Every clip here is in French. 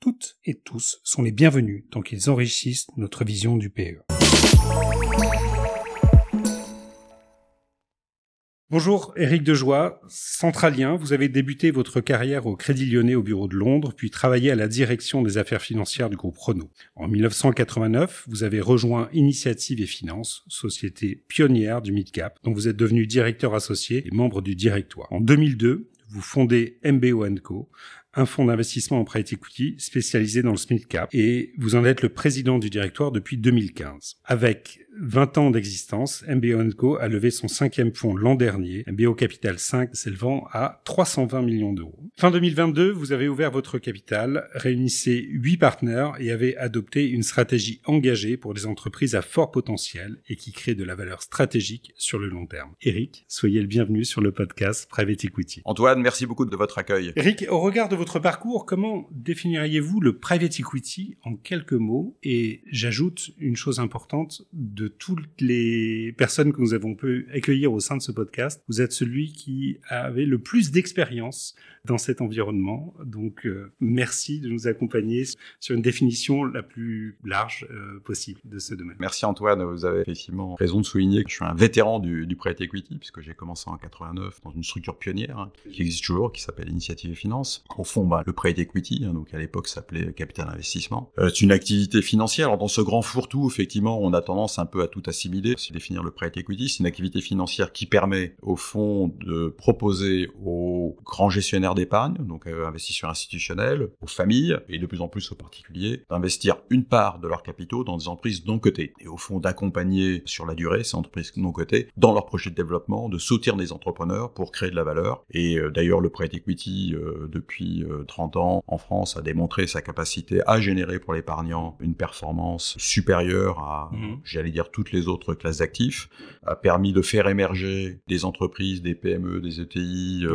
toutes et tous sont les bienvenus tant qu'ils enrichissent notre vision du PE. Bonjour, Éric Dejoie, centralien. Vous avez débuté votre carrière au Crédit Lyonnais au bureau de Londres, puis travaillé à la direction des affaires financières du groupe Renault. En 1989, vous avez rejoint Initiative et Finance, société pionnière du mid-cap, dont vous êtes devenu directeur associé et membre du directoire. En 2002, vous fondez MBO Co, un fonds d'investissement en private equity spécialisé dans le small cap et vous en êtes le président du directoire depuis 2015. Avec 20 ans d'existence, MBO Co a levé son cinquième fonds l'an dernier, MBO Capital 5, s'élevant à 320 millions d'euros. Fin 2022, vous avez ouvert votre capital, réunissez 8 partenaires et avez adopté une stratégie engagée pour les entreprises à fort potentiel et qui crée de la valeur stratégique sur le long terme. Eric, soyez le bienvenu sur le podcast Private Equity. Antoine, merci beaucoup de votre accueil. Eric, au regard de votre parcours, comment définiriez-vous le private equity en quelques mots? Et j'ajoute une chose importante de toutes les personnes que nous avons pu accueillir au sein de ce podcast, vous êtes celui qui avait le plus d'expérience dans cet environnement. Donc, euh, merci de nous accompagner sur une définition la plus large euh, possible de ce domaine. Merci Antoine, vous avez effectivement raison de souligner que je suis un vétéran du, du private equity, puisque j'ai commencé en 89 dans une structure pionnière hein, qui existe toujours, qui s'appelle Initiative et Finance. Au fond, bah, le private equity, hein, donc à l'époque s'appelait Capital Investissement. Euh, c'est une activité financière. Alors, dans ce grand fourre-tout, effectivement, on a tendance un peu à tout assimiler. C'est définir le private equity, c'est une activité financière qui permet, au fond, de proposer aux grands gestionnaires d'épargne, donc euh, investisseurs institutionnels, aux familles et de plus en plus aux particuliers, d'investir une part de leurs capitaux dans des entreprises non cotées. Et au fond, d'accompagner sur la durée ces entreprises non cotées dans leur projet de développement, de soutenir des entrepreneurs pour créer de la valeur. Et euh, d'ailleurs, le private equity, euh, depuis 30 ans en France, a démontré sa capacité à générer pour l'épargnant une performance supérieure à, mmh. j'allais dire, toutes les autres classes d'actifs, a permis de faire émerger des entreprises, des PME, des ETI,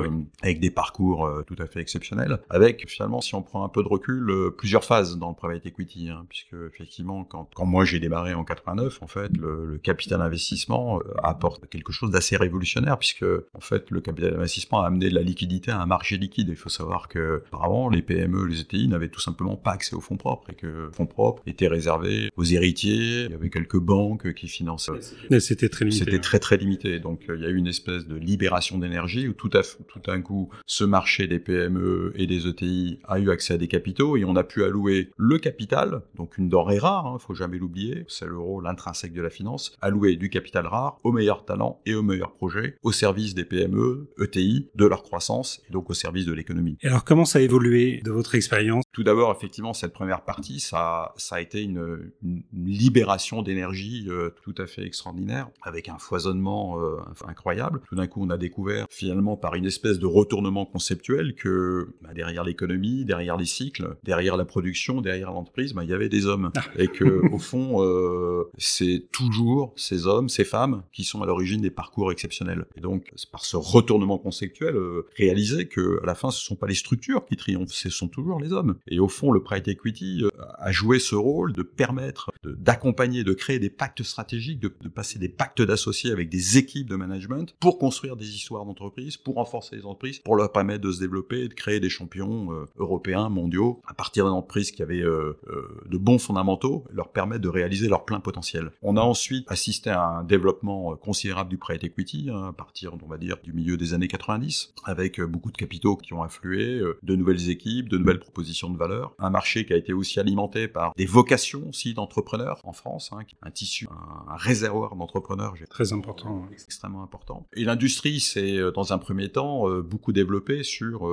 avec des parcours tout à fait exceptionnel, avec finalement, si on prend un peu de recul, euh, plusieurs phases dans le private equity, hein, puisque effectivement, quand, quand moi j'ai démarré en 89, en fait, le, le capital investissement euh, apporte quelque chose d'assez révolutionnaire, puisque en fait, le capital investissement a amené de la liquidité à un marché liquide. Il faut savoir que auparavant, les PME, les ETI n'avaient tout simplement pas accès aux fonds propres et que fonds propres étaient réservés aux héritiers. Il y avait quelques banques qui finançaient. C'était très limité. C'était très très limité. Donc il y a eu une espèce de libération d'énergie où tout à tout d'un coup, ce marché des PME et des ETI a eu accès à des capitaux et on a pu allouer le capital, donc une denrée rare, il hein, faut jamais l'oublier, c'est le rôle intrinsèque de la finance, allouer du capital rare aux meilleurs talents et aux meilleurs projets, au service des PME, ETI, de leur croissance et donc au service de l'économie. Et alors comment ça a évolué de votre expérience? Tout d'abord, effectivement, cette première partie, ça, ça a été une, une libération d'énergie euh, tout à fait extraordinaire, avec un foisonnement euh, incroyable. Tout d'un coup, on a découvert finalement par une espèce de retournement conceptuel que bah, derrière l'économie, derrière les cycles, derrière la production, derrière l'entreprise, bah, il y avait des hommes. Ah. Et que au fond, euh, c'est toujours ces hommes, ces femmes qui sont à l'origine des parcours exceptionnels. Et donc, c'est par ce retournement conceptuel, euh, réaliser que à la fin, ce sont pas les structures qui triomphent, ce sont toujours les hommes. Et au fond, le private equity euh, a joué ce rôle de permettre d'accompagner, de, créer des pactes stratégiques, de, passer des pactes d'associés avec des équipes de management pour construire des histoires d'entreprise, pour renforcer les entreprises, pour leur permettre de se développer, de créer des champions euh, européens, mondiaux, à partir d'une entreprise qui avait euh, euh, de bons fondamentaux, leur permettre de réaliser leur plein potentiel. On a ensuite assisté à un développement considérable du private equity, hein, à partir, on va dire, du milieu des années 90, avec beaucoup de capitaux qui ont afflué, de nouvelles équipes, de nouvelles propositions de valeur, un marché qui a été aussi alimenté par des vocations aussi d'entrepreneurs en France, hein, un tissu, un, réservoir d'entrepreneurs. Très important. Extrêmement important. Et l'industrie s'est, dans un premier temps, beaucoup développée sur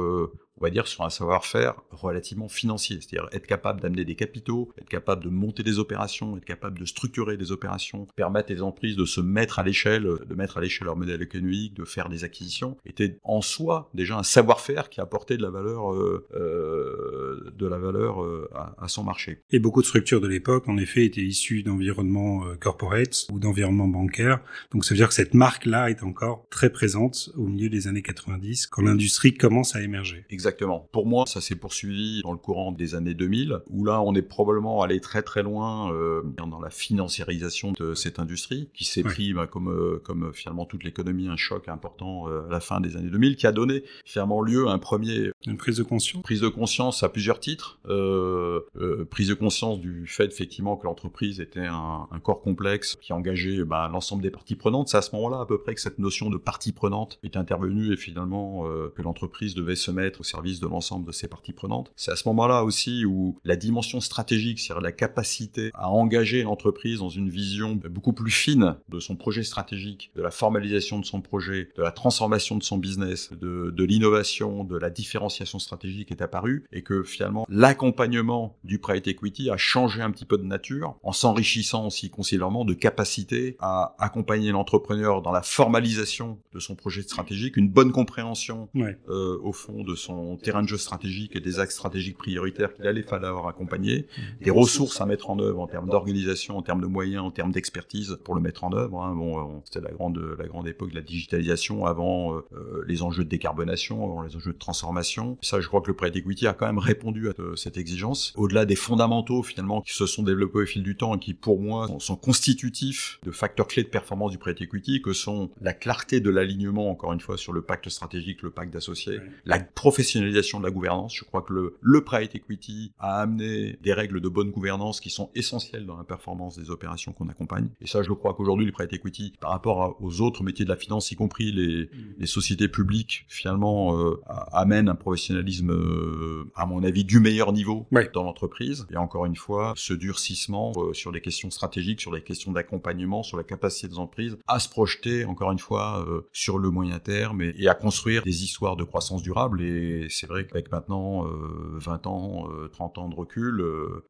on va dire, sur un savoir-faire relativement financier, c'est-à-dire être capable d'amener des capitaux, être capable de monter des opérations, être capable de structurer des opérations, permettre aux entreprises de se mettre à l'échelle, de mettre à l'échelle leur modèle économique, de faire des acquisitions, était en soi déjà un savoir-faire qui apportait de la valeur, euh, euh, de la valeur euh, à, à, son marché. Et beaucoup de structures de l'époque, en effet, étaient issues d'environnements euh, corporate ou d'environnements bancaires. Donc ça veut dire que cette marque-là est encore très présente au milieu des années 90, quand l'industrie commence à émerger. Exactement. Pour moi, ça s'est poursuivi dans le courant des années 2000, où là, on est probablement allé très très loin euh, dans la financiarisation de cette industrie, qui s'est pris, bah, comme, euh, comme finalement toute l'économie, un choc important euh, à la fin des années 2000, qui a donné finalement lieu à un premier... Une prise de conscience Prise de conscience à plusieurs titres. Euh, euh, prise de conscience du fait, effectivement, que l'entreprise était un, un, corps complexe qui engageait bah, l'ensemble des parties prenantes. C'est à ce moment-là, à peu près, que cette notion de partie prenante est intervenue et finalement euh, que l'entreprise devait se mettre au service de l'ensemble de ses parties prenantes. C'est à ce moment-là aussi où la dimension stratégique, c'est-à-dire la capacité à engager l'entreprise dans une vision beaucoup plus fine de son projet stratégique, de la formalisation de son projet, de la transformation de son business, de, de l'innovation, de la différenciation stratégique est apparue et que finalement l'accompagnement du private equity a changé un petit peu de nature en s'enrichissant aussi considérablement de capacité à accompagner l'entrepreneur dans la formalisation de son projet stratégique, une bonne compréhension ouais. euh, au fond de son terrain de jeu stratégique et des axes stratégiques prioritaires qu'il allait falloir accompagner, des ressources à mettre en œuvre en termes d'organisation, en termes de moyens, en termes d'expertise pour le mettre en œuvre. Hein. Bon, c'était la grande, la grande époque de la digitalisation avant euh, les enjeux de décarbonation, avant les enjeux de transformation. Ça, je crois que le private equity a quand même répondu à euh, cette exigence. Au-delà des fondamentaux finalement qui se sont développés au fil du temps et qui, pour moi, sont, sont constitutifs de facteurs clés de performance du private equity, que sont la clarté de l'alignement, encore une fois, sur le pacte stratégique, le pacte d'associés, ouais. la professionnalisation de la gouvernance. Je crois que le, le private equity a amené des règles de bonne gouvernance qui sont essentielles dans la performance des opérations qu'on accompagne. Et ça, je crois qu'aujourd'hui, le private equity, par rapport aux autres métiers de la finance, y compris les, les sociétés publiques, finalement, euh, amène un professionnalisme, euh, à mon avis, du meilleur niveau dans l'entreprise. Et encore une fois, ce durcissement euh, sur les questions stratégiques, sur les questions d'accompagnement, sur la capacité des entreprises à se projeter, encore une fois, sur le moyen terme et, et, à construire des histoires de croissance durable. Et c'est vrai qu'avec maintenant 20 ans, 30 ans de recul,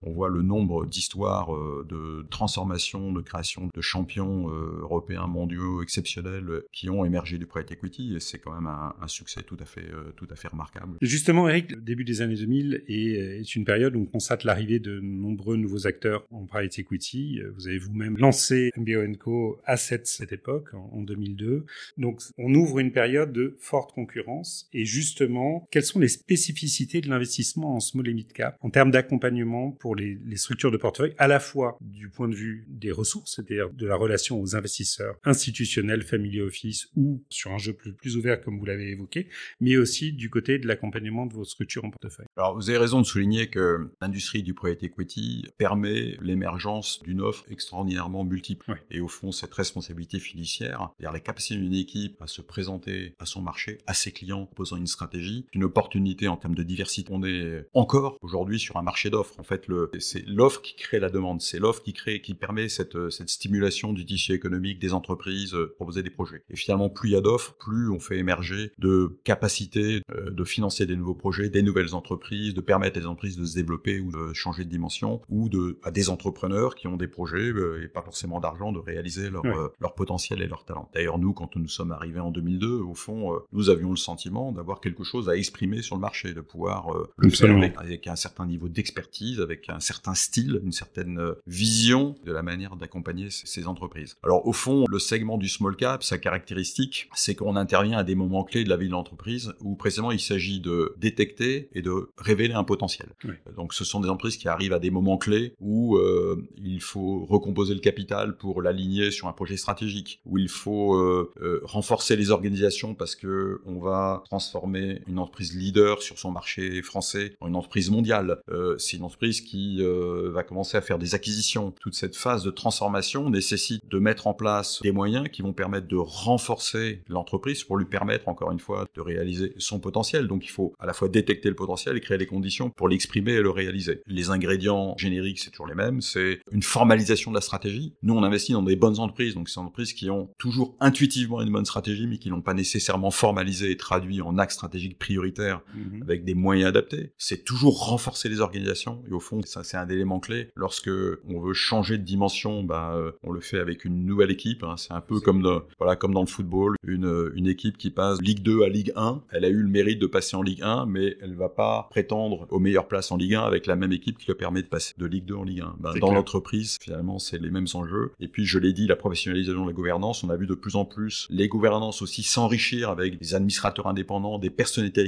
on voit le nombre d'histoires de transformation, de création de champions européens, mondiaux exceptionnels qui ont émergé du private equity. Et c'est quand même un, un, succès tout à fait, tout à fait remarquable. Justement, Eric, le début des années 2000 est, est une période où on constate l'arrivée de nombreux nouveaux acteurs en private equity. Vous avez vous-même lancé MBO Co Assets cette époque, en, en 2002. Donc, on ouvre une période de forte concurrence. Et justement, quelles sont les spécificités de l'investissement en small et mid cap en termes d'accompagnement pour les, les, structures de portefeuille, à la fois du point de vue des ressources, c'est-à-dire de la relation aux investisseurs institutionnels, family office ou sur un jeu plus, plus ouvert comme vous l'avez évoqué, mais aussi du côté de l'accompagnement de vos structures en portefeuille. Alors, vous avez raison de souligner que l'industrie du private equity permet l'émergence d'une offre extraordinairement multiple. Ouais. Et au fond, cette responsabilité fiduciaire, c'est-à-dire la capacité d'une équipe à se présenter à son marché, à ses clients, posant une stratégie, une opportunité en termes de diversité. On est encore aujourd'hui sur un marché d'offres. En fait, c'est l'offre qui crée la demande. C'est l'offre qui crée, qui permet cette, cette stimulation du tissu économique des entreprises, euh, proposer des projets. Et finalement, plus il y a d'offres, plus on fait émerger de capacités euh, de financer des nouveaux projets, des nouvelles entreprises, de permettre à des entreprises de se développer ou de changer de dimension, ou de, à des entrepreneurs qui ont des projets euh, et pas forcément d'argent de réaliser leur, ouais. leur potentiel et leur talent. D'ailleurs, nous, quand nous sommes arrivés en 2002, au fond, nous avions le sentiment d'avoir quelque chose à exprimer sur le marché, de pouvoir euh, le faire avec, avec, un certain niveau d'expertise, avec un certain style, une certaine euh, vision de la manière d'accompagner ces entreprises. Alors, au fond, le segment du small cap, sa caractéristique, c'est qu'on intervient à des moments clés de la vie de l'entreprise où précisément il s'agit de détecter et de révéler un potentiel. Oui. Donc ce sont des entreprises qui arrivent à des moments clés où euh, il faut recomposer le capital pour l'aligner sur un projet stratégique, où il faut euh, renforcer les organisations parce que on va transformer une entreprise leader sur son marché français une entreprise mondiale. Euh, c'est une entreprise qui euh, va commencer à faire des acquisitions. Toute cette phase de transformation nécessite de mettre en place des moyens qui vont permettre de renforcer l'entreprise pour lui permettre encore une fois de réaliser son potentiel. Donc il faut à la fois détecter le potentiel et créer les conditions pour l'exprimer et le réaliser. Les ingrédients génériques, c'est toujours les mêmes. C'est une formalisation de la stratégie. Nous, on investit dans des bonnes entreprises, donc c'est des entreprises qui ont toujours intuitivement une bonne stratégie, mais qui n'ont pas nécessairement formalisé et traduit en axe stratégique prioritaire budgétaire Mhm. avec des moyens adaptés. C'est toujours renforcer les organisations. Et au fond, ça c'est un élément clé. Lorsque on veut changer de dimension, bah, euh, on le fait avec une nouvelle équipe. hein. C'est un peu comme, dans- voilà, comme dans le football. Une, une équipe qui passe Ligue 2 à Ligue 1, elle a eu le mérite de passer en Ligue 1, mais elle va pas prétendre aux meilleures places en Ligue 1 avec la même équipe qui le permet de passer de Ligue 2 en Ligue 1. Bah, dans l'entreprise, finalement, c'est les mêmes enjeux. Et puis, je l'ai dit, la professionnalisation de la gouvernance, on a vu de plus en plus les gouvernances aussi s'enrichir avec des administrateurs indépendants, des personnalités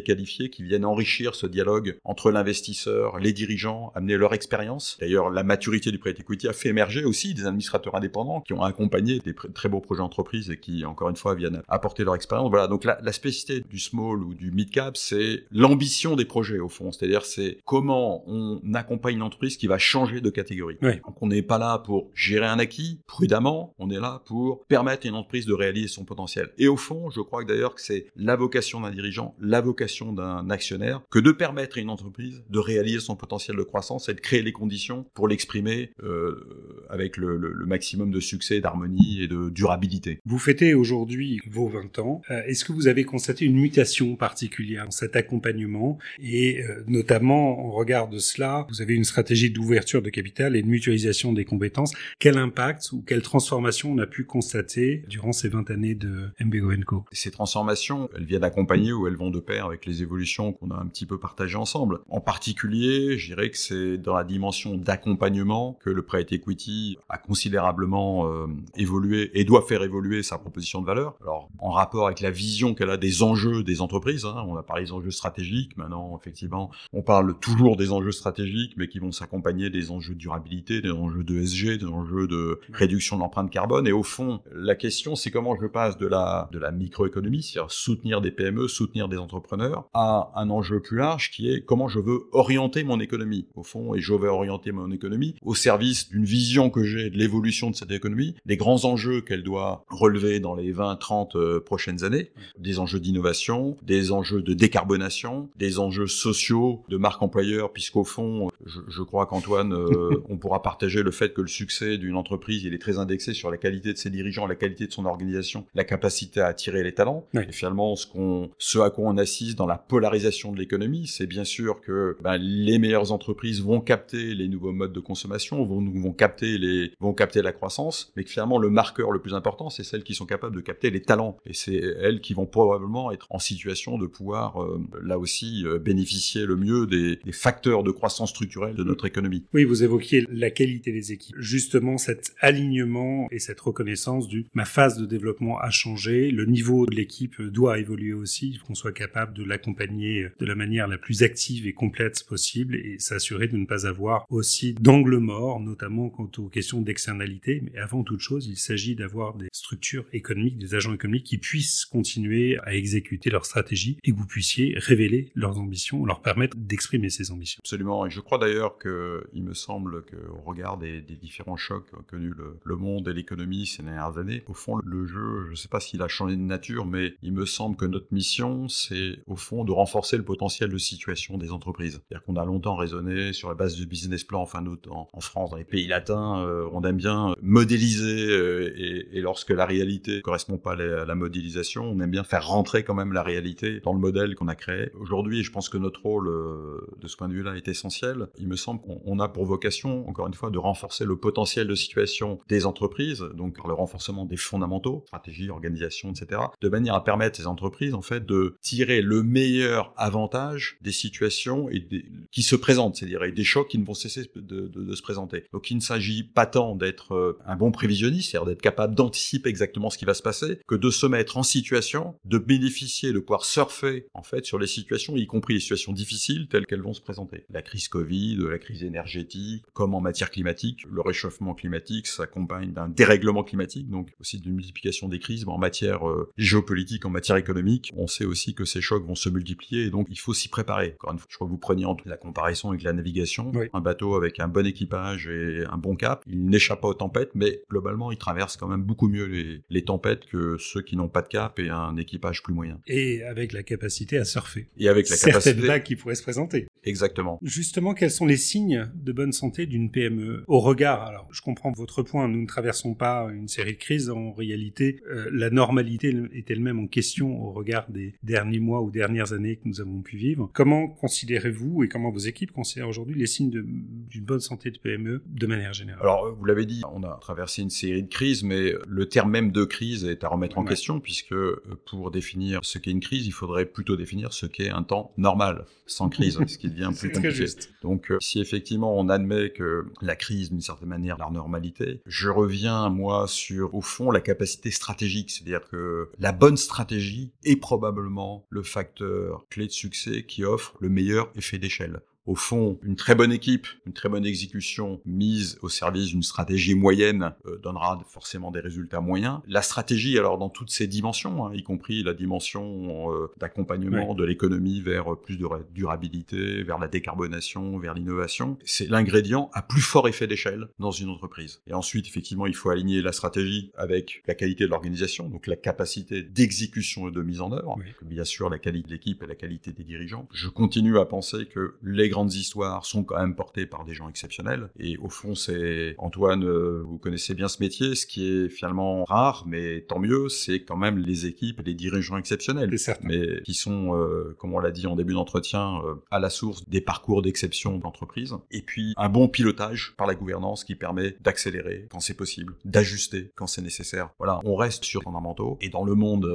qui viennent enrichir ce dialogue entre l'investisseur, les dirigeants, amener leur expérience. D'ailleurs, la maturité du private equity a fait émerger aussi des administrateurs indépendants qui ont accompagné des très beaux projets d'entreprise et qui, encore une fois, viennent apporter leur expérience. Voilà, donc la, la spécificité du small ou du mid cap, c'est l'ambition des projets au fond. C'est-à-dire, c'est comment on accompagne une entreprise qui va changer de catégorie. Donc, on n'est pas là pour gérer un acquis prudemment, on est là pour permettre à une entreprise de réaliser son potentiel. Et au fond, je crois que d'ailleurs que c'est la vocation d'un dirigeant, la vocation d'un actionnaire, que de permettre à une entreprise de réaliser son potentiel de croissance et de créer les conditions pour l'exprimer euh, avec le, le- le maximum de succès, d'harmonie et de durabilité. Vous fêtez aujourd'hui vos 20 ans. Euh, Est-ce que vous avez constaté une mutation particulière dans cet accompagnement? Et euh, notamment, en regard de cela, vous avez une stratégie d'ouverture de capital et de mutualisation des compétences. Quel impact ou quelle transformation on a pu constater durant ces 20 années de MBO Co Ces transformations, elles viennent accompagner ou elles vont de pair avec les évolutions qu'on a un petit peu partagées ensemble. En particulier, je dirais que c'est dans la dimension d'accompagnement que le private equity a considérablement euh, évolué et doit faire évoluer sa proposition de valeur. Alors, en rapport avec la vision qu'elle a des enjeux des entreprises, hein, on a parlé des enjeux stratégiques, maintenant, effectivement, on parle toujours des enjeux stratégiques, mais qui vont s'accompagner des enjeux de durabilité, des enjeux de SG, des enjeux de réduction de l'empreinte carbone. Et au fond, la question, c'est comment je passe de la, de la microéconomie, c'est-à-dire soutenir des PME, soutenir des entrepreneurs, à un enjeu plus large qui est comment je veux orienter mon économie, au fond, et je vais orienter mon économie au service d'une vision que j'ai de l'évolution de cette économie, des grands enjeux qu'elle doit relever dans les 20, 30 euh, prochaines années, des enjeux d'innovation, des enjeux de décarbonation, des enjeux sociaux de marque employeur, puisqu'au fond, je, je crois qu'Antoine, euh, on pourra partager le fait que le succès d'une entreprise, il est très indexé sur la qualité de ses dirigeants, la qualité de son organisation, la capacité à attirer les talents. Oui. Et finalement, ce, qu'on, ce à quoi on assiste dans la polarisation de l'économie, c'est bien sûr que ben, les meilleures entreprises vont capter les nouveaux modes de consommation, vont, vont, capter les, vont capter la croissance, mais que finalement, le marqueur le plus important, c'est celles qui sont capables de capter les talents. Et c'est elles qui vont probablement être en situation de pouvoir, euh, là aussi, euh, bénéficier le mieux des, des facteurs de croissance structurelle de notre économie. Oui, vous évoquiez la qualité des équipes. Justement, cet alignement et cette reconnaissance du ma phase de développement a changé, le niveau de l'équipe doit évoluer aussi, il faut qu'on soit capable de l'accompagner de la manière la plus active et complète possible et s'assurer de ne pas avoir aussi d'angle mort, notamment quant aux questions d'externalité. Mais avant toute chose, il s'agit d'avoir des structures économiques, des agents économiques qui puissent continuer à exécuter leur stratégie et que vous puissiez révéler leurs ambitions, leur permettre d'exprimer ces ambitions. Absolument. Et je crois d'ailleurs que, il me semble qu'au regard des, différents chocs qu'a connu le, monde et l'économie ces dernières années, au fond, le jeu, je ne sais pas s'il a changé de nature, mais il me semble que notre mission, c'est au fond de renforcer le potentiel de situation des entreprises. C'est-à-dire qu'on a longtemps raisonné sur la base du business plan, enfin, en, en France, dans les pays latins, euh, on aime bien modéliser euh, et, lorsque la réalité ne correspond pas à la, modélisation, on aime bien faire rentrer quand même la réalité dans le modèle qu'on a créé. Aujourd'hui, je pense que notre rôle euh, de ce point de vue-là est essentiel. Il me semble qu'on a pour vocation, encore une fois, de renforcer le potentiel de situation des entreprises, donc par le renforcement des fondamentaux, stratégie, organisation, etc., de manière à permettre ces entreprises, en fait, de tirer le meilleur avantage des situations et qui se présentent, c'est-à-dire des chocs qui ne vont cesser de, de, de se présenter. Donc, il ne s'agit pas tant d'être euh, un bon prévisionniste, c'est-à-dire d'être capable d'anticiper exactement ce qui va se passer, que de se mettre en situation de bénéficier, de pouvoir surfer, en fait, sur les situations, y compris les situations difficiles telles qu'elles vont se présenter. La crise Covid, la crise énergétique, comme en matière climatique, le réchauffement climatique s'accompagne d'un dérèglement climatique, donc aussi d'une multiplication des crises, mais en matière euh, géopolitique, en matière économique, on sait aussi que ces chocs vont se multiplier, et donc il faut s'y préparer. Encore une fois, je crois que vous preniez en la comparaison avec la navigation, oui. un bateau avec un bon équipage et un bon cap, il n'échappe pas aux tempêtes, mais globalement, il traverse quand même beaucoup mieux les, les tempêtes que ceux qui n'ont pas de cap et un équipage plus moyen. Et avec la capacité à surfer. Et avec la Certaines capacité... vagues qui pourraient se présenter. Exactement. Justement, quels sont les signes de bonne santé d'une PME au regard Alors, je comprends votre point. Nous ne traversons pas une série de crises. En réalité, euh, la normalité est elle-même en question au regard des derniers mois ou dernières années que nous avons pu vivre. Comment considérez-vous et comment vos équipes considèrent aujourd'hui les signes d'une bonne santé de PME de manière générale? Alors, vous l'avez dit, on a traversé une série de crises, mais le terme même de crise est à remettre en question puisque pour définir ce qu'est une crise, il faudrait plutôt définir ce qu'est un temps normal sans crise, ce qui devient plus compliqué. Donc, euh, si effectivement on admet que la crise, d'une certaine manière, la normalité, je reviens moi sur au fond la capacité stratégique, c'est-à-dire que la bonne stratégie est probablement le facteur clé de succès qui offre le meilleur effet d'échelle au fond, une très bonne équipe, une très bonne exécution mise au service d'une stratégie moyenne euh, donnera forcément des résultats moyens. La stratégie, alors dans toutes ses dimensions, hein, y compris la dimension euh, d'accompagnement de l'économie vers plus de durabilité, vers la décarbonation, vers l'innovation, c'est l'ingrédient à plus fort effet d'échelle dans une entreprise. Et ensuite, effectivement, il faut aligner la stratégie avec la qualité de l'organisation, donc la capacité d'exécution et de mise en œuvre, bien sûr la qualité de l'équipe et la qualité des dirigeants. Je continue à penser que les grandes histoires sont quand même portées par des gens exceptionnels. Et au fond, c'est Antoine, euh, vous connaissez bien ce métier, ce qui est finalement rare, mais tant mieux, c'est quand même les équipes les dirigeants exceptionnels, mais qui sont, euh, comme on l'a dit en début d'entretien, euh, à la source des parcours d'exception d'entreprise. Et puis un bon pilotage par la gouvernance qui permet d'accélérer quand c'est possible, d'ajuster quand c'est nécessaire. Voilà, on reste sur fondamentaux. Et dans le monde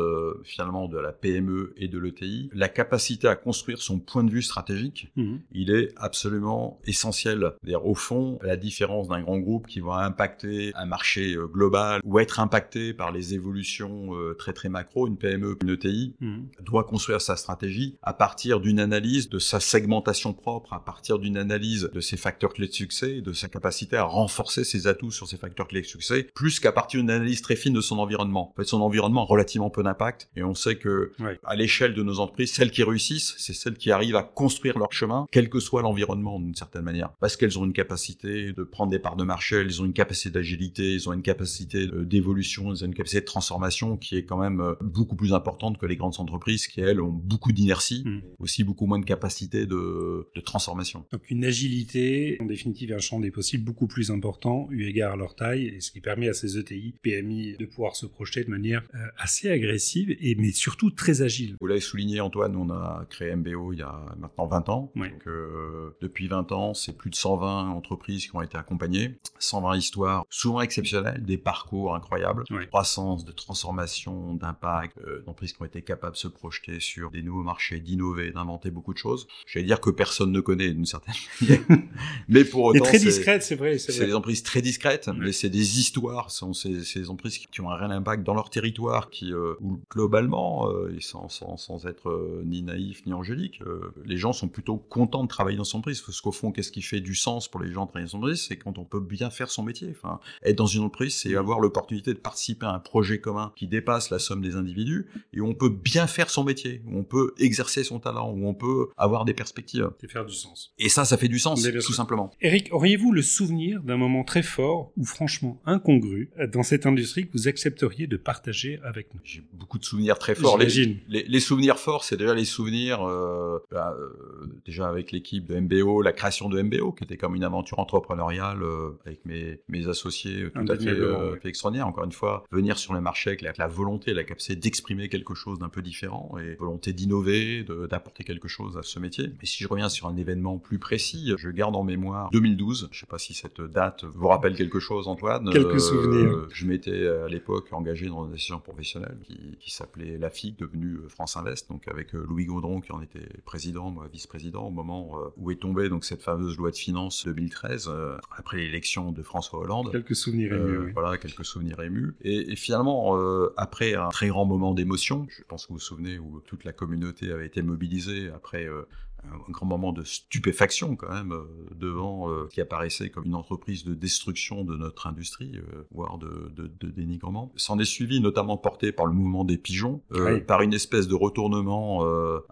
finalement de la PME et de l'ETI, la capacité à construire son point de vue stratégique, mmh. il il est absolument essentiel. C'est-à-dire, au fond, la différence d'un grand groupe qui va impacter un marché euh, global ou être impacté par les évolutions euh, très très macro, une PME, une ETI, mhm. doit construire sa stratégie à partir d'une analyse de sa segmentation propre, à partir d'une analyse de ses facteurs clés de succès, de sa capacité à renforcer ses atouts sur ses facteurs clés de succès, plus qu'à partir d'une analyse très fine de son environnement. En fait, son environnement a relativement peu d'impact et on sait que à l'échelle de nos entreprises, celles qui réussissent, c'est celles qui arrivent à construire leur chemin, quel que soit l'environnement d'une certaine manière. Parce qu'elles ont une capacité de prendre des parts de marché, elles ont une capacité d'agilité, elles ont une capacité d'évolution, elles ont une capacité de transformation qui est quand même euh, beaucoup plus importante que les grandes entreprises qui, elles, ont beaucoup d'inertie, hmm. aussi beaucoup moins de capacité de, de, transformation. Donc une agilité, en définitive, un champ des possibles beaucoup plus important eu égard à leur taille, et ce qui permet à ces ETI, PMI, de pouvoir se projeter de manière euh, assez agressive, et, mais surtout très agile. Vous l'avez souligné, Antoine, on a créé MBO il y a maintenant 20 ans. Donc, euh, euh, depuis 20 ans, c'est plus de 120 entreprises qui ont été accompagnées, 120 histoires souvent exceptionnelles, des parcours incroyables, de croissance, de transformation, d'impact, euh, d'entreprises qui ont été capables de se projeter sur des nouveaux marchés, d'innover, d'inventer beaucoup de choses. J'allais dire que personne ne connaît d'une certaine manière, mais pour autant, très discrète, c'est vrai. C'est des entreprises très discrètes, mais c'est des histoires, ce sont ces, ces entreprises qui ont un réel impact dans leur territoire, qui euh, où globalement, et sans, sans, sans être ni naïf ni angélique, les gens sont plutôt contents de travailler dans son entreprise. Parce qu'au fond, qu'est-ce qui fait du sens pour les gens de travailler dans son entreprise C'est quand on peut bien faire son métier. Enfin, être dans une entreprise, c'est avoir l'opportunité de participer à un projet commun qui dépasse la somme des individus et où on peut bien faire son métier, où on peut exercer son talent, où on peut avoir des perspectives. Et faire du sens. Et ça, ça fait du sens, tout simplement. Eric, auriez-vous le souvenir d'un moment très fort ou franchement incongru dans cette industrie que vous accepteriez de partager avec nous? J'ai beaucoup de souvenirs très forts. Les, les, souvenirs forts, c'est déjà les souvenirs euh, bah, euh, déjà avec l'équipe de MBO, la création de MBO, qui était comme une aventure entrepreneuriale euh, avec mes, mes associés euh, tout à fait, euh, extraordinaire. Encore une fois, venir sur le marché avec la, volonté, la capacité d'exprimer quelque chose d'un peu différent et volonté d'innover, d'apporter quelque chose à ce métier. Mais si je reviens sur un événement plus précis, je garde en mémoire 2012. Je sais pas si cette date vous rappelle quelque chose, Antoine. Quelques souvenirs. Je m'étais à l'époque engagé dans une association professionnelle qui, qui s'appelait la FIC, devenue France Invest, donc avec Louis Gaudron qui en était président, moi vice-président au moment où est tombée donc cette fameuse loi de finances 2013 euh, après l'élection de François Hollande. Quelques souvenirs émus. Euh, voilà, quelques souvenirs émus. Et, finalement, euh, après un très grand moment d'émotion, je pense que vous vous souvenez où toute la communauté avait été mobilisée après un grand moment de stupéfaction quand même euh, devant euh, qui apparaissait comme une entreprise de destruction de notre industrie, euh, voire de, de, de, dénigrement. S'en est suivi notamment porté par le mouvement des pigeons, par une espèce de retournement,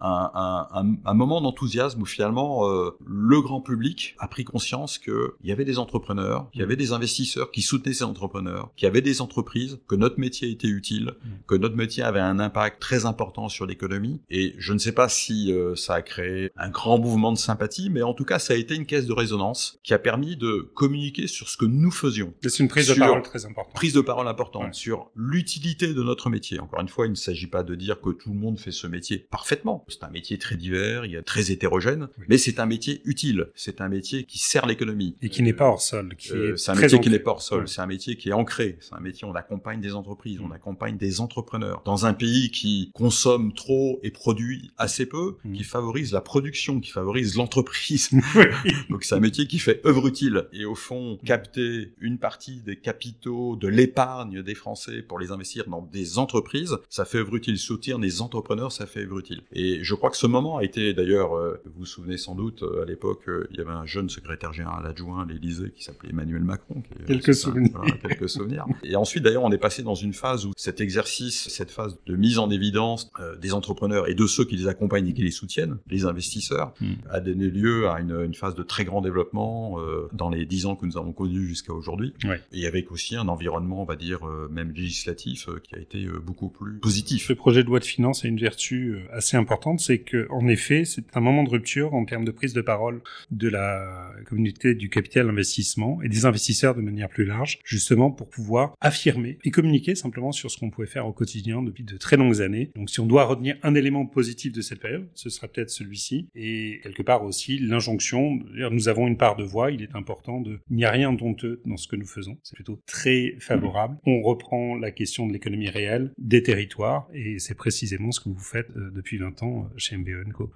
un, un, un, moment d'enthousiasme où finalement le grand public a pris conscience qu'il y avait des entrepreneurs, qu'il y avait des investisseurs qui soutenaient ces entrepreneurs, qu'il y avait des entreprises, que notre métier était utile, mm. que notre métier avait un impact très important sur l'économie. Et je ne sais pas si ça a créé un grand mouvement de sympathie, mais en tout cas, ça a été une caisse de résonance qui a permis de communiquer sur ce que nous faisions. C'est une prise de parole très importante. Prise de parole importante sur l'utilité de notre métier. Encore une fois, il ne s'agit pas de dire que tout le monde fait ce métier parfaitement. C'est un métier très divers, il y a très hétérogène, mais c'est un métier utile. C'est un métier qui sert l'économie. Et qui n'est pas hors sol. Euh, c'est un métier qui n'est pas hors sol. C'est un métier qui est ancré. C'est un métier, on accompagne des entreprises, on accompagne des entrepreneurs. Dans un pays qui consomme trop et produit assez peu, mm. qui favorise la production, qui favorise l'entreprise. Donc c'est un métier qui fait œuvre utile. Et au fond, capter une partie des capitaux, de l'épargne des Français pour les investir dans des entreprises, ça fait œuvre utile. Soutenir des entrepreneurs, ça fait œuvre utile. Et je crois que ce moment a été d'ailleurs, euh, vous vous souvenez sans doute, euh, à l'époque, euh, il y avait un jeune secrétaire général adjoint à l'Élysée qui s'appelait Emmanuel Macron. quelques souvenirs. quelques souvenirs. Et ensuite, d'ailleurs, on est passé dans une phase où cet exercice, cette phase de mise en évidence des entrepreneurs et de ceux qui les accompagnent et qui les soutiennent, les investisseurs, hmm. a donné lieu à une, une, phase de très grand développement dans les dix ans que nous avons connus jusqu'à aujourd'hui. Et avec aussi un environnement, on va dire, même législatif, qui a été beaucoup plus positif. Ce projet de loi de finances a une vertu assez importante, c'est que, en effet, c'est un moment de rupture en termes de prise de parole de la communauté du capital investissement et des investisseurs de manière plus large, justement pour pouvoir affirmer et communiquer simplement sur ce qu'on pouvait faire au quotidien depuis de très longues années. Donc si on doit retenir un élément positif de cette période, ce sera peut-être celui-ci. Et quelque part aussi l'injonction, nous avons une part de voix, il est important de... Il n'y a rien d'honteux dans ce que nous faisons. C'est plutôt très favorable. On reprend la question de l'économie réelle, des territoires, et c'est précisément ce que vous faites euh, depuis 20 ans chez MBE Co.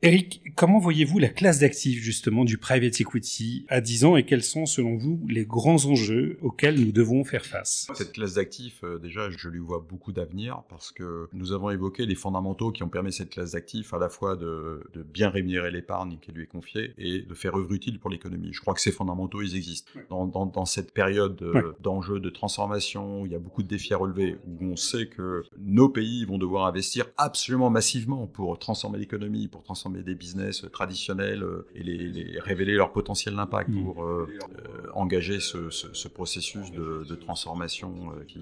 Eric, comment voyez-vous la classe d'actifs justement du private equity à 10 ans et quels sont selon vous les grands enjeux auxquels nous devons faire face? Cette classe d'actifs, euh, déjà, je lui vois beaucoup d'avenir parce que nous avons évoqué les fondamentaux qui ont permis cette classe d'actifs à la fois de, bien rémunérer l'épargne qui lui est confiée et de faire œuvre utile pour l'économie. Je crois que ces fondamentaux, ils existent. Dans, cette période euh, d'enjeux de transformation, où il y a beaucoup de défis à relever, où on sait que nos pays vont devoir investir absolument massivement pour transformer l'économie, pour transformer des business traditionnels euh, et les, révéler leur potentiel d'impact mm. pour euh, euh, engager ce, processus de, transformation qui,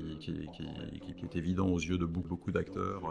est évident aux yeux de beaucoup, d'acteurs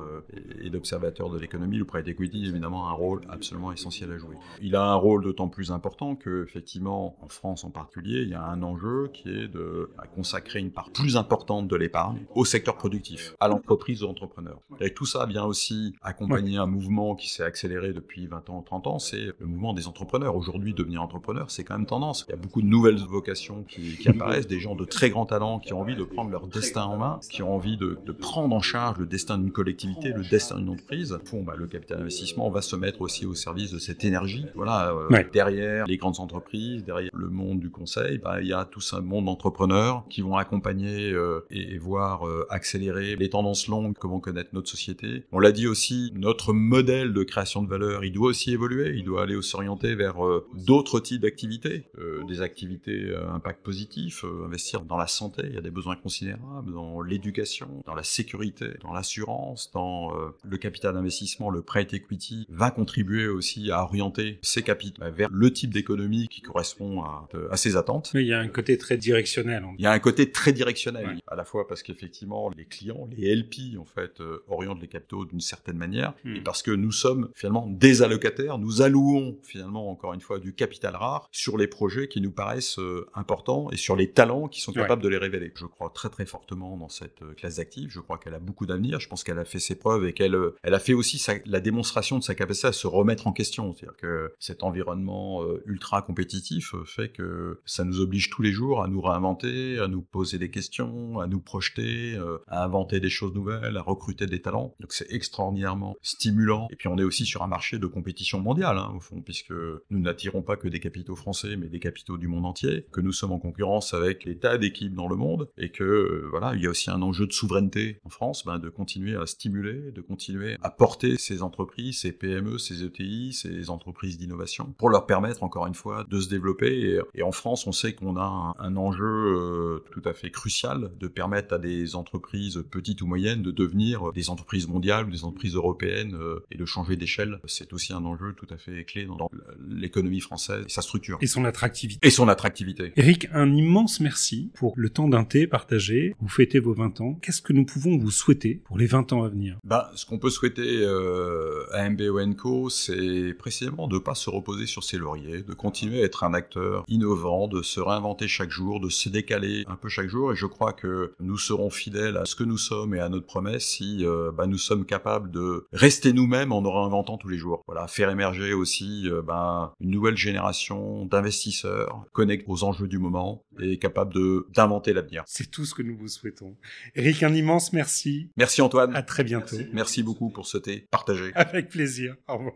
et, d'observateurs de l'économie. Le private equity, évidemment, a un rôle absolument essentiel à jouer. Il a un rôle d'autant plus important que, effectivement, en France en particulier, il y a un enjeu qui est de consacrer une part plus importante de l'épargne au secteur productif, à l'entreprise, aux entrepreneurs. Et tout ça vient aussi accompagner un mouvement qui s'est accéléré depuis 20 ans, 30 ans, c'est le mouvement des entrepreneurs. Aujourd'hui, devenir entrepreneur, c'est quand même tendance. Il y a beaucoup de nouvelles vocations qui, apparaissent, des gens de très grands talents qui ont envie de prendre leur destin en main, qui ont envie de, prendre en charge le destin d'une collectivité, le destin d'une entreprise. Fond, bah, le capital investissement va se mettre aussi au service de cette énergie. Voilà, euh, derrière les grandes entreprises, derrière le monde du conseil, bah, il y a tout un monde d'entrepreneurs qui vont accompagner euh, et, voir euh, accélérer les tendances longues que vont connaître notre société. On l'a dit aussi, notre modèle de création de valeur, il doit aussi évoluer, il doit aller s'orienter vers euh, d'autres types d'activités, euh, des activités à euh, impact positif, investir dans la santé, il y a des besoins considérables, dans l'éducation, dans la sécurité, dans l'assurance, dans le capital d'investissement, le prêt equity, va contribuer aussi à orienter ces capitaux vers le type d'économie qui correspond à, à ses attentes. il y a un côté très directionnel. Il y a un côté très directionnel, à la fois parce qu'effectivement les clients, les LP en fait, orientent les capitaux d'une certaine manière, hmm. et parce que nous sommes finalement des allocateurs nous allouons finalement encore une fois du capital rare sur les projets qui nous paraissent euh, importants et sur les talents qui sont capables de les révéler. Je crois très très fortement dans cette euh, classe d'actifs, je crois qu'elle a beaucoup d'avenir, je pense qu'elle a fait ses preuves et qu'elle euh, elle a fait aussi la démonstration de sa capacité à se remettre en question. C'est-à-dire que cet environnement ultra compétitif fait que ça nous oblige tous les jours à nous réinventer, à nous poser des questions, à nous projeter, à inventer des choses nouvelles, à recruter des talents. Donc c'est extraordinairement stimulant. Et puis on est aussi sur un marché de compétition mondiale, hein, au fond, puisque nous n'attirons pas que des capitaux français, mais des capitaux du monde entier, que nous sommes en concurrence avec les tas d'équipes dans le monde, et que euh, voilà, il y a aussi un enjeu de souveraineté en France, ben, de continuer à stimuler, de continuer à porter ces entreprises, ces PME, ces ETI, ces entreprises d'innovation, pour leur permettre encore une fois de se développer. Et, en France, on sait qu'on a un, enjeu euh, tout à fait crucial de permettre à des entreprises petites ou moyennes de devenir des entreprises mondiales, des entreprises européennes, euh, et de changer d'échelle. C'est aussi aussi un enjeu tout à fait clé dans l'économie française et sa structure. Et son attractivité. Et son attractivité. Eric, un immense merci pour le temps d'un thé partagé. Vous fêtez vos 20 ans. Qu'est-ce que nous pouvons vous souhaiter pour les 20 ans à venir? Bah, Ce qu'on peut souhaiter euh, à MBO Co, c'est précisément de ne pas se reposer sur ses lauriers, de continuer à être un acteur innovant, de se réinventer chaque jour, de se décaler un peu chaque jour. Et je crois que nous serons fidèles à ce que nous sommes et à notre promesse si euh, bah, nous sommes capables de rester nous-mêmes en nous réinventant tous les jours. Voilà, faire émerger aussi euh, bah, une nouvelle génération d'investisseurs connectés aux enjeux du moment et capables de d'inventer l'avenir. C'est tout ce que nous vous souhaitons. Eric, un immense merci. Merci Antoine. À très bientôt. Merci, merci beaucoup pour ce thé partagé. Avec plaisir. Au revoir.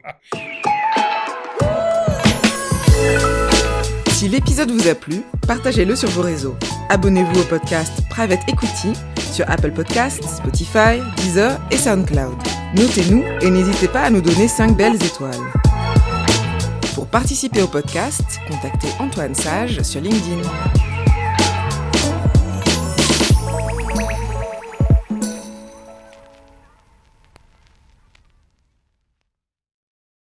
Si l'épisode vous a plu, partagez-le sur vos réseaux. Abonnez-vous au podcast Private Equity sur Apple Podcasts, Spotify, Deezer et SoundCloud. Notez-nous et n'hésitez pas à nous donner 5 belles étoiles. Pour participer au podcast, contactez Antoine Sage sur LinkedIn.